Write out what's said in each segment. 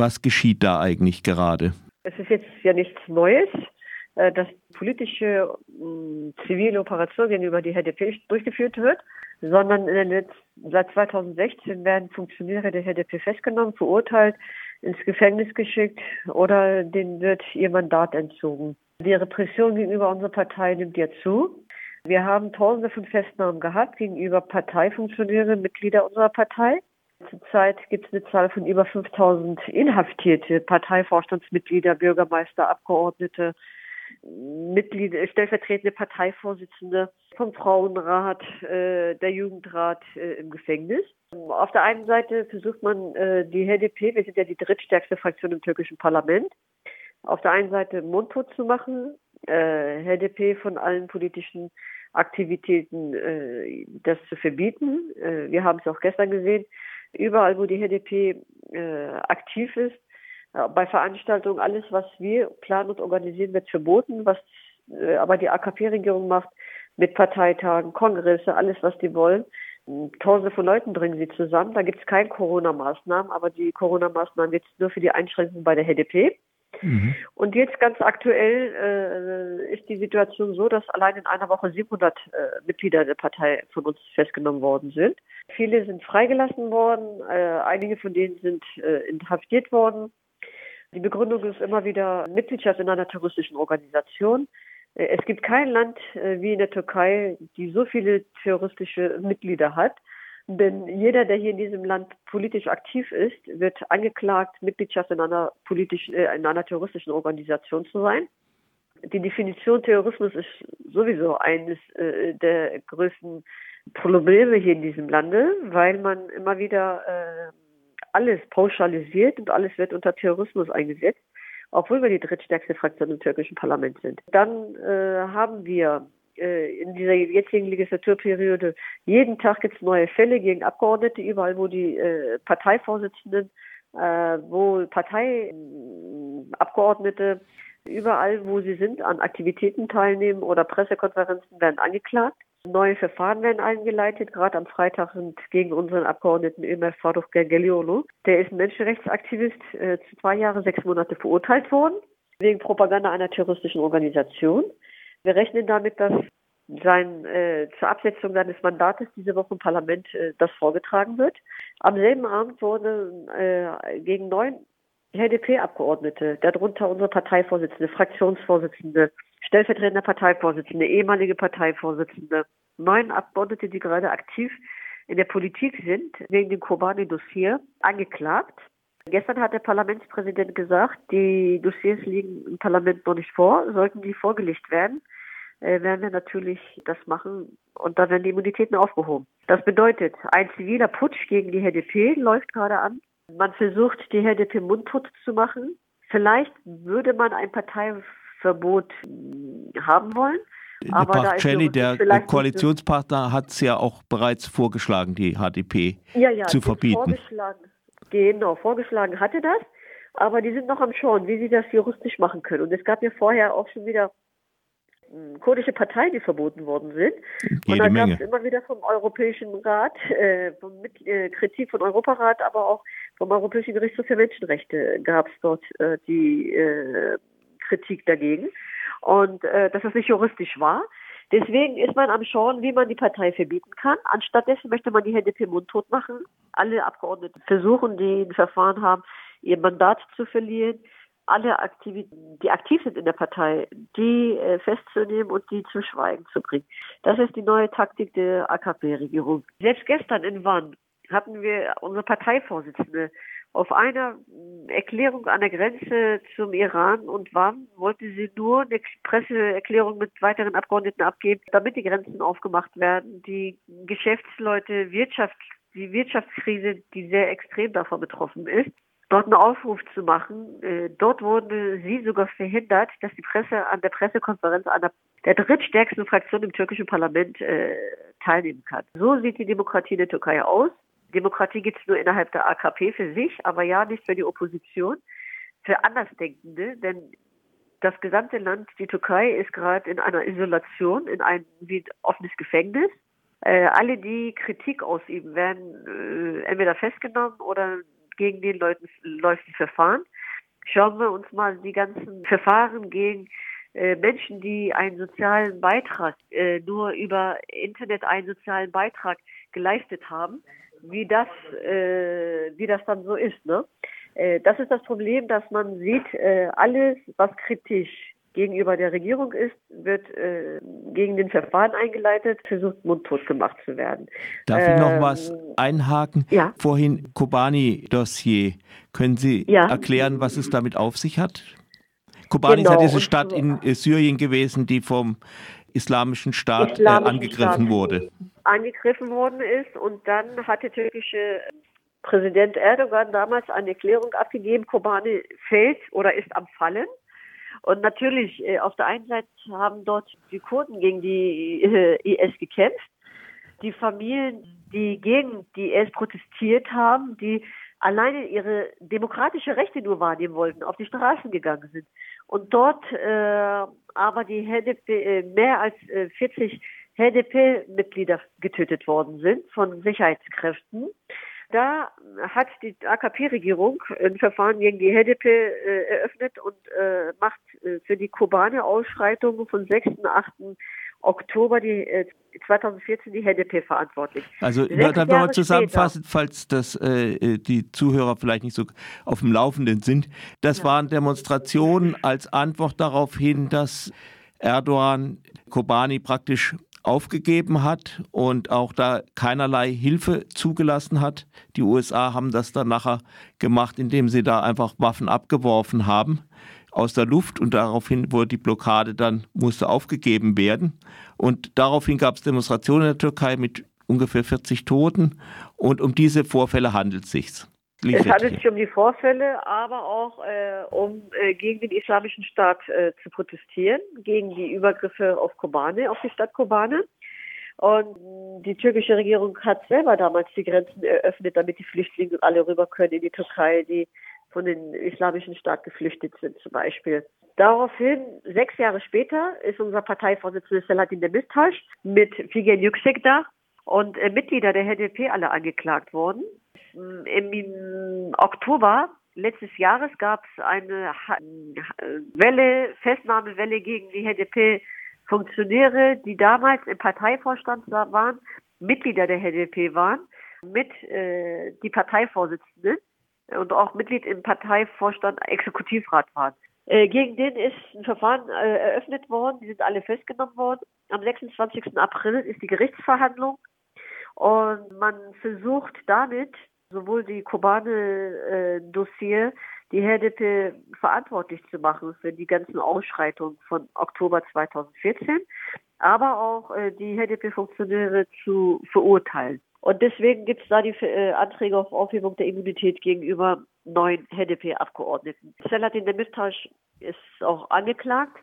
Was geschieht da eigentlich gerade? Es ist jetzt ja nichts Neues, äh, dass politische zivile Operation gegenüber die HDP durchgeführt wird, sondern seit 2016 werden Funktionäre der HDP festgenommen, verurteilt, ins Gefängnis geschickt oder denen wird ihr Mandat entzogen. Die Repression gegenüber unserer Partei nimmt ja zu. Wir haben tausende von Festnahmen gehabt gegenüber Parteifunktionäre, Mitglieder unserer Partei. Zurzeit gibt es eine Zahl von über 5000 inhaftierte Parteivorstandsmitglieder, Bürgermeister, Abgeordnete, Mitglieder, stellvertretende Parteivorsitzende vom Frauenrat, äh, der Jugendrat äh, im Gefängnis. Auf der einen Seite versucht man äh, die HDP, wir sind ja die drittstärkste Fraktion im türkischen Parlament, auf der einen Seite mundtot zu machen, äh, HDP von allen politischen Aktivitäten äh, das zu verbieten. Äh, wir haben es auch gestern gesehen. Überall, wo die HDP äh, aktiv ist, äh, bei Veranstaltungen, alles, was wir planen und organisieren, wird verboten. Was äh, aber die AKP-Regierung macht mit Parteitagen, Kongresse, alles, was die wollen. Tausende von Leuten bringen sie zusammen. Da gibt es keine Corona-Maßnahmen, aber die Corona-Maßnahmen jetzt nur für die Einschränkungen bei der HDP. Mhm. Und jetzt ganz aktuell äh, ist die Situation so, dass allein in einer Woche 700 äh, Mitglieder der Partei von uns festgenommen worden sind. Viele sind freigelassen worden, äh, einige von denen sind äh, inhaftiert worden. Die Begründung ist immer wieder Mitgliedschaft in einer terroristischen Organisation. Äh, es gibt kein Land äh, wie in der Türkei, die so viele terroristische Mitglieder hat. Denn jeder, der hier in diesem Land politisch aktiv ist, wird angeklagt, Mitgliedschaft in einer politischen, äh, in einer terroristischen Organisation zu sein. Die Definition Terrorismus ist sowieso eines äh, der größten Probleme hier in diesem Lande, weil man immer wieder äh, alles pauschalisiert und alles wird unter Terrorismus eingesetzt, obwohl wir die drittstärkste Fraktion im türkischen Parlament sind. Dann äh, haben wir in dieser jetzigen Legislaturperiode jeden Tag gibt es neue Fälle gegen Abgeordnete, überall wo die äh, Parteivorsitzenden, äh, wo Parteiabgeordnete überall, wo sie sind, an Aktivitäten teilnehmen oder Pressekonferenzen werden angeklagt. Neue Verfahren werden eingeleitet. Gerade am Freitag sind gegen unseren Abgeordneten Ömer Faruk Gergelioglu, der ist ein Menschenrechtsaktivist, äh, zu zwei Jahre, sechs Monate verurteilt worden, wegen Propaganda einer terroristischen Organisation. Wir rechnen damit, dass sein, äh, zur Absetzung seines Mandates diese Woche im Parlament äh, das vorgetragen wird. Am selben Abend wurden äh, gegen neun HDP-Abgeordnete, darunter unsere Parteivorsitzende, Fraktionsvorsitzende, stellvertretender Parteivorsitzende, ehemalige Parteivorsitzende, neun Abgeordnete, die gerade aktiv in der Politik sind, wegen dem Kobani-Dossier angeklagt. Gestern hat der Parlamentspräsident gesagt, die Dossiers liegen im Parlament noch nicht vor. Sollten die vorgelegt werden, äh, werden wir natürlich das machen und dann werden die Immunitäten aufgehoben. Das bedeutet, ein ziviler Putsch gegen die HDP läuft gerade an. Man versucht, die HDP mundtot zu machen. Vielleicht würde man ein Parteiverbot haben wollen. Aber Bachcelli, der Koalitionspartner, hat es ja auch bereits vorgeschlagen, die HDP ja, ja, zu verbieten. Vorgeschlagen. Genau, vorgeschlagen hatte das, aber die sind noch am Schauen, wie sie das juristisch machen können. Und es gab ja vorher auch schon wieder hm, kurdische Parteien, die verboten worden sind. Jede und da gab es immer wieder vom Europäischen Rat, äh, vom Mit äh, Kritik von Europarat, aber auch vom Europäischen Gerichtshof für Menschenrechte gab es dort äh, die äh, Kritik dagegen. Und äh, dass das nicht juristisch war. Deswegen ist man am Schauen, wie man die Partei verbieten kann. Anstattdessen möchte man die HDP mundtot machen. Alle Abgeordneten versuchen, die ein Verfahren haben, ihr Mandat zu verlieren. Alle, Aktiv die aktiv sind in der Partei, die äh, festzunehmen und die zu Schweigen zu bringen. Das ist die neue Taktik der AKP-Regierung. Selbst gestern in Wann hatten wir unsere Parteivorsitzende auf einer Erklärung an der Grenze zum Iran und wann wollte sie nur eine Presseerklärung mit weiteren Abgeordneten abgeben, damit die Grenzen aufgemacht werden. Die Geschäftsleute, Wirtschaft, die Wirtschaftskrise, die sehr extrem davon betroffen ist, dort einen Aufruf zu machen. Äh, dort wurde sie sogar verhindert, dass die Presse an der Pressekonferenz einer der drittstärksten Fraktion im türkischen Parlament äh, teilnehmen kann. So sieht die Demokratie der Türkei aus. Demokratie gibt es nur innerhalb der AKP für sich, aber ja nicht für die Opposition, für Andersdenkende, denn das gesamte Land, die Türkei, ist gerade in einer Isolation, in ein wie offenes Gefängnis. Äh, alle, die Kritik ausüben, werden äh, entweder festgenommen oder gegen den Leuten läuft ein Verfahren. Schauen wir uns mal die ganzen Verfahren gegen äh, Menschen, die einen sozialen Beitrag, äh, nur über Internet einen sozialen Beitrag geleistet haben, wie das, äh, wie das dann so ist. Ne? Äh, das ist das Problem, dass man sieht, äh, alles, was kritisch gegenüber der Regierung ist, wird äh, gegen den Verfahren eingeleitet, versucht mundtot gemacht zu werden. Darf ähm, ich noch ähm, was einhaken? Ja. Vorhin Kobani-Dossier. Können Sie ja. erklären, was es damit auf sich hat? Kobani genau. ist ja diese Stadt in Syrien gewesen, die vom Islamischen Staat äh, Islamischen angegriffen Staat wurde. Angegriffen worden ist und dann hat der türkische Präsident Erdogan damals eine Erklärung abgegeben, Kobani fällt oder ist am Fallen. Und natürlich, äh, auf der einen Seite haben dort die Kurden gegen die äh, IS gekämpft. Die Familien, die gegen die IS protestiert haben, die alleine ihre demokratische Rechte nur wahrnehmen wollten, auf die Straßen gegangen sind. Und dort äh, aber die HDP, äh, mehr als äh, 40 HDP-Mitglieder getötet worden sind von Sicherheitskräften. Da hat die AKP-Regierung ein Verfahren gegen die HDP äh, eröffnet und äh, macht äh, für die kubane Ausschreitungen von 6. und 8. Oktober die, äh, 2014 die HDP verantwortlich. Also Sechs dann wir zusammenfassen, falls das äh, äh, die Zuhörer vielleicht nicht so auf dem Laufenden sind. Das ja. waren Demonstrationen als Antwort darauf hin, dass Erdogan Kobani praktisch aufgegeben hat und auch da keinerlei Hilfe zugelassen hat. Die USA haben das dann nachher gemacht, indem sie da einfach Waffen abgeworfen haben aus der Luft und daraufhin wurde die Blockade dann musste aufgegeben werden. Und daraufhin gab es Demonstrationen in der Türkei mit ungefähr 40 Toten. Und um diese Vorfälle handelt es sich. Es handelt sich um die Vorfälle, aber auch äh, um äh, gegen den islamischen Staat äh, zu protestieren, gegen die Übergriffe auf Kobane, auf die Stadt Kobane. Und die türkische Regierung hat selber damals die Grenzen eröffnet, damit die Flüchtlinge alle rüber können in die Türkei, die von den islamischen Staat geflüchtet sind zum Beispiel. Daraufhin, sechs Jahre später, ist unser Parteivorsitzender Selahattin Demirtas mit Figen Yüksek da und äh, Mitglieder der HDP alle angeklagt worden. Im Oktober letztes Jahres gab es eine Welle, Festnahmewelle gegen die HDP-Funktionäre, die damals im Parteivorstand waren, Mitglieder der HDP waren, mit äh, die Parteivorsitzende und auch Mitglied im Parteivorstand Exekutivrat waren. Äh, gegen den ist ein Verfahren äh, eröffnet worden, die sind alle festgenommen worden. Am 26. April ist die Gerichtsverhandlung und man versucht damit sowohl die Kobane-Dossier, äh, die HDP verantwortlich zu machen für die ganzen Ausschreitungen von Oktober 2014, aber auch äh, die HDP-Funktionäre zu verurteilen. Und deswegen gibt es da die äh, Anträge auf Aufhebung der Immunität gegenüber neun HDP-Abgeordneten. Selahattin Demirtas ist auch angeklagt.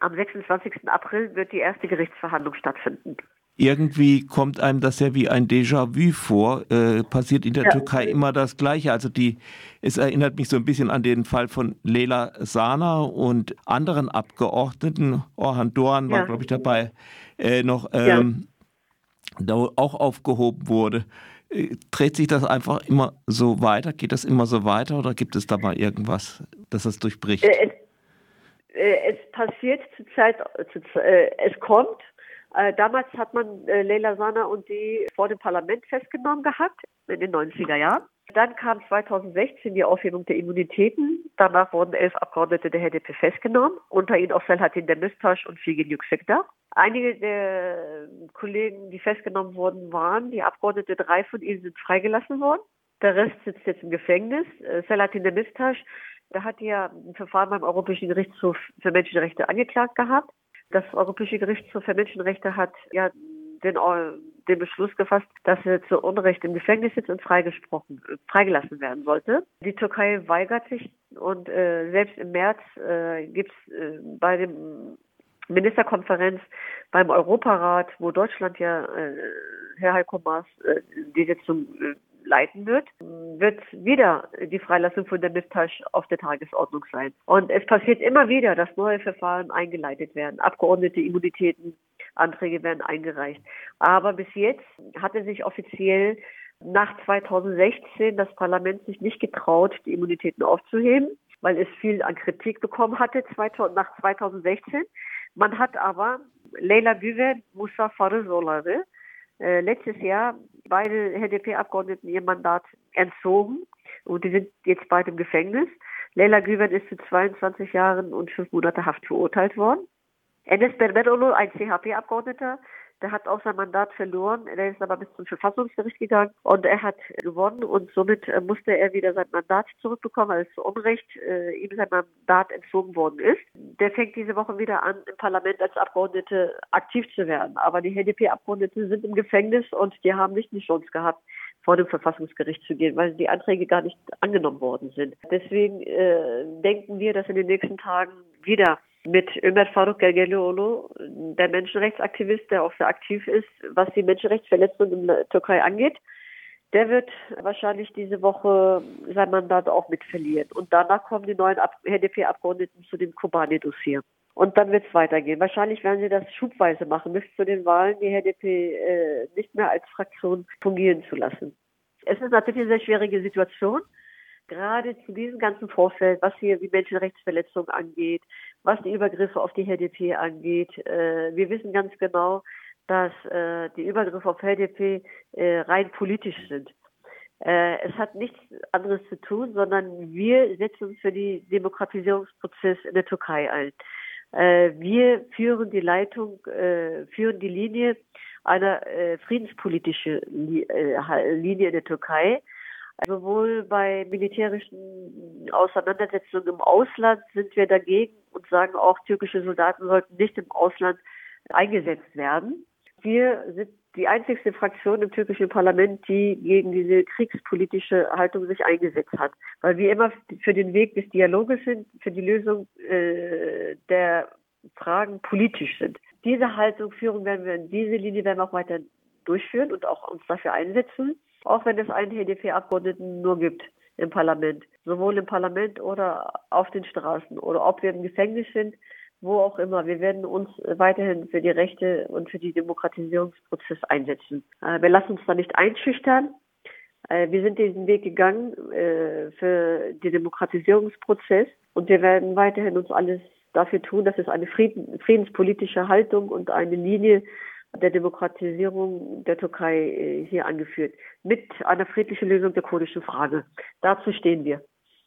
Am 26. April wird die erste Gerichtsverhandlung stattfinden irgendwie kommt einem das ja wie ein Déjà-vu vor. Äh, passiert in der ja. Türkei immer das Gleiche. Also die, es erinnert mich so ein bisschen an den Fall von Leila Sana und anderen Abgeordneten. Orhan Doğan war, ja. glaube ich, dabei, äh, noch ähm, ja. da auch aufgehoben wurde. Äh, dreht sich das einfach immer so weiter? Geht das immer so weiter oder gibt es da mal irgendwas, das das durchbricht? Äh, es, äh, es passiert zurzeit, zu, es kommt damals hat man äh, Leila Sana und die vor dem Parlament festgenommen gehabt, in den 90er Jahren. Dann kam 2016 die Aufhebung der Immunitäten. Danach wurden elf Abgeordnete der HDP festgenommen, unter ihnen auch Selahattin Demirtas und Figen Yüksekdar. Einige der Kollegen, die festgenommen worden waren, die Abgeordnete, drei von ihnen sind freigelassen worden. Der Rest sitzt jetzt im Gefängnis. Äh, Selahattin Demirtas, der hat ja ein Verfahren beim Europäischen Gerichtshof für Menschenrechte angeklagt gehabt. Das Europäische Gerichtshof für Menschenrechte hat ja den, den Beschluss gefasst, dass er zu Unrecht im Gefängnis sitzt und freigesprochen, freigelassen werden sollte. Die Türkei weigert sich und äh, selbst im März äh, gibt es äh, bei dem Ministerkonferenz beim Europarat, wo Deutschland ja äh, Herr Heiko Maas äh, die Sitzung äh, leiten wird, wird wieder die Freilassung von der Mistasch auf der Tagesordnung sein. Und es passiert immer wieder, dass neue Verfahren eingeleitet werden. Abgeordnete Immunitäten, Anträge werden eingereicht. Aber bis jetzt hat er sich offiziell nach 2016 das Parlament sich nicht getraut, die Immunitäten aufzuheben, weil es viel an Kritik bekommen hatte nach 2016. Man hat aber Leila Güven, Musa Farızoğlu äh, letztes Jahr beide HDP-Abgeordneten ihr Mandat entzogen und die sind jetzt beide im Gefängnis. Leila Güven ist zu 22 Jahren und fünf Monate Haft verurteilt worden. Enes Berberolu, ein CHP-Abgeordneter, der hat auch sein Mandat verloren. Er ist aber bis zum Verfassungsgericht gegangen und er hat gewonnen und somit äh, musste er wieder sein Mandat zurückbekommen, weil es zu Unrecht äh, ihm sein Mandat entzogen worden ist. Der fängt diese Woche wieder an, im Parlament als Abgeordnete aktiv zu werden. Aber die HDP-Abgeordneten sind im Gefängnis und die haben nicht die Chance gehabt, vor dem Verfassungsgericht zu gehen, weil die Anträge gar nicht angenommen worden sind. Deswegen äh, denken wir, dass in den nächsten Tagen wieder mit Ömer Faruk Gergerlioğlu, der Menschenrechtsaktivist, der auch sehr aktiv ist, was die Menschenrechtsverletzungen in der Türkei angeht. Der wird wahrscheinlich diese Woche sein Mandat auch mit verlieren. Und danach kommen die neuen HDP-Abgeordneten zu dem Kobani-Dossier. Und dann wird es weitergehen. Wahrscheinlich werden sie das schubweise machen, bis zu den Wahlen die HDP äh, nicht mehr als Fraktion fungieren zu lassen. Es ist natürlich eine sehr schwierige Situation gerade zu diesem ganzen Vorfeld, was hier die Menschenrechtsverletzungen angeht, was die Übergriffe auf die HDP angeht. Äh, wir wissen ganz genau, dass äh, die Übergriffe auf HDP äh, rein politisch sind. Es hat nichts anderes zu tun, sondern wir setzen uns für den Demokratisierungsprozess in der Türkei ein. Wir führen die Leitung, führen die Linie einer friedenspolitischen Linie in der Türkei Sowohl bei militärischen Auseinandersetzungen im Ausland sind wir dagegen und sagen auch, türkische Soldaten sollten nicht im Ausland eingesetzt werden. Wir sind die einzigste Fraktion im türkischen Parlament, die gegen diese kriegspolitische Haltung sich eingesetzt hat, weil wir immer für den Weg des Dialoges sind, für die Lösung äh, der Fragen politisch sind. Diese Haltung führen werden wir, diese Linie werden wir auch weiter durchführen und auch uns dafür einsetzen auch wenn es einen HDP-Abgeordneten nur gibt im Parlament, sowohl im Parlament oder auf den Straßen oder ob wir im Gefängnis sind, wo auch immer. Wir werden uns weiterhin für die Rechte und für den Demokratisierungsprozess einsetzen. Äh, wir lassen uns da nicht einschüchtern. Äh, wir sind diesen Weg gegangen äh, für den Demokratisierungsprozess und wir werden weiterhin uns alles dafür tun, dass es eine friedenspolitische Haltung und eine Linie der Demokratisierung der Türkei äh, hier angeführt, mit einer friedlichen Lösung der kurdischen Frage. Dazu stehen wir.